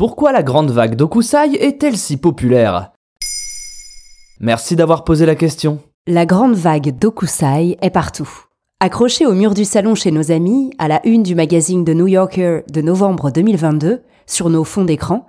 Pourquoi la grande vague d'Okusai est-elle si populaire? Merci d'avoir posé la question. La grande vague d'Okusai est partout. Accrochée au mur du salon chez nos amis, à la une du magazine The New Yorker de novembre 2022, sur nos fonds d'écran,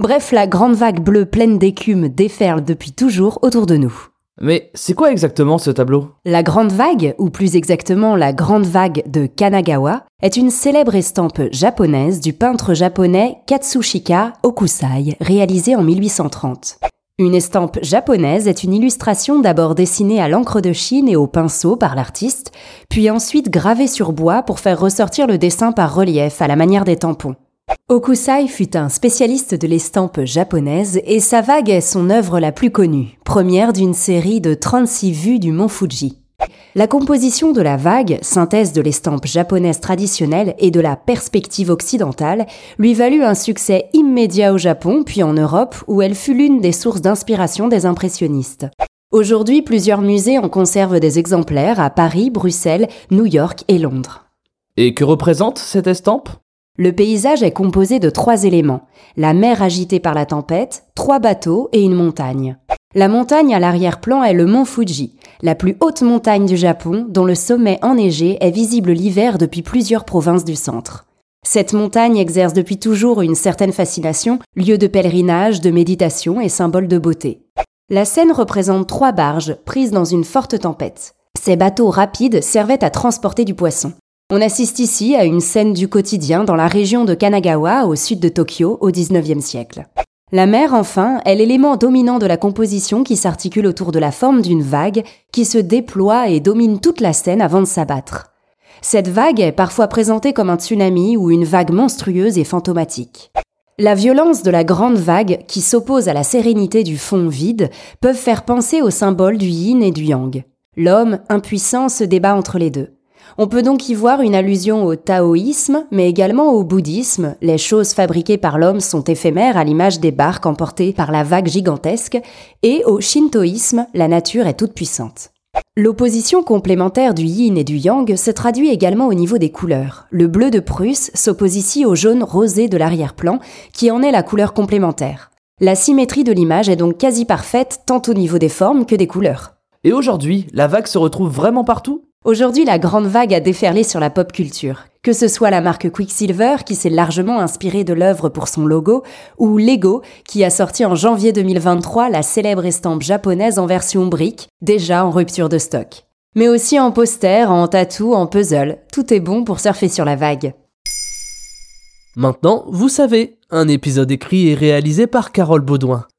bref, la grande vague bleue pleine d'écume déferle depuis toujours autour de nous. Mais c'est quoi exactement ce tableau? La Grande Vague, ou plus exactement la Grande Vague de Kanagawa, est une célèbre estampe japonaise du peintre japonais Katsushika Okusai, réalisée en 1830. Une estampe japonaise est une illustration d'abord dessinée à l'encre de Chine et au pinceau par l'artiste, puis ensuite gravée sur bois pour faire ressortir le dessin par relief à la manière des tampons. Okusai fut un spécialiste de l'estampe japonaise et sa vague est son œuvre la plus connue, première d'une série de 36 vues du mont Fuji. La composition de la vague, synthèse de l'estampe japonaise traditionnelle et de la perspective occidentale, lui valut un succès immédiat au Japon puis en Europe où elle fut l'une des sources d'inspiration des impressionnistes. Aujourd'hui, plusieurs musées en conservent des exemplaires à Paris, Bruxelles, New York et Londres. Et que représente cette estampe? Le paysage est composé de trois éléments. La mer agitée par la tempête, trois bateaux et une montagne. La montagne à l'arrière-plan est le mont Fuji, la plus haute montagne du Japon dont le sommet enneigé est visible l'hiver depuis plusieurs provinces du centre. Cette montagne exerce depuis toujours une certaine fascination, lieu de pèlerinage, de méditation et symbole de beauté. La scène représente trois barges prises dans une forte tempête. Ces bateaux rapides servaient à transporter du poisson. On assiste ici à une scène du quotidien dans la région de Kanagawa, au sud de Tokyo, au XIXe siècle. La mer, enfin, est l'élément dominant de la composition qui s'articule autour de la forme d'une vague qui se déploie et domine toute la scène avant de s'abattre. Cette vague est parfois présentée comme un tsunami ou une vague monstrueuse et fantomatique. La violence de la grande vague qui s'oppose à la sérénité du fond vide peuvent faire penser au symbole du yin et du yang. L'homme, impuissant, se débat entre les deux. On peut donc y voir une allusion au taoïsme, mais également au bouddhisme. Les choses fabriquées par l'homme sont éphémères à l'image des barques emportées par la vague gigantesque, et au shintoïsme, la nature est toute puissante. L'opposition complémentaire du yin et du yang se traduit également au niveau des couleurs. Le bleu de Prusse s'oppose ici au jaune rosé de l'arrière-plan, qui en est la couleur complémentaire. La symétrie de l'image est donc quasi parfaite tant au niveau des formes que des couleurs. Et aujourd'hui, la vague se retrouve vraiment partout? Aujourd'hui, la grande vague a déferlé sur la pop culture. Que ce soit la marque Quicksilver, qui s'est largement inspirée de l'œuvre pour son logo, ou Lego, qui a sorti en janvier 2023 la célèbre estampe japonaise en version brique, déjà en rupture de stock. Mais aussi en poster, en tatou, en puzzle, tout est bon pour surfer sur la vague. Maintenant, vous savez, un épisode écrit et réalisé par Carole Baudouin.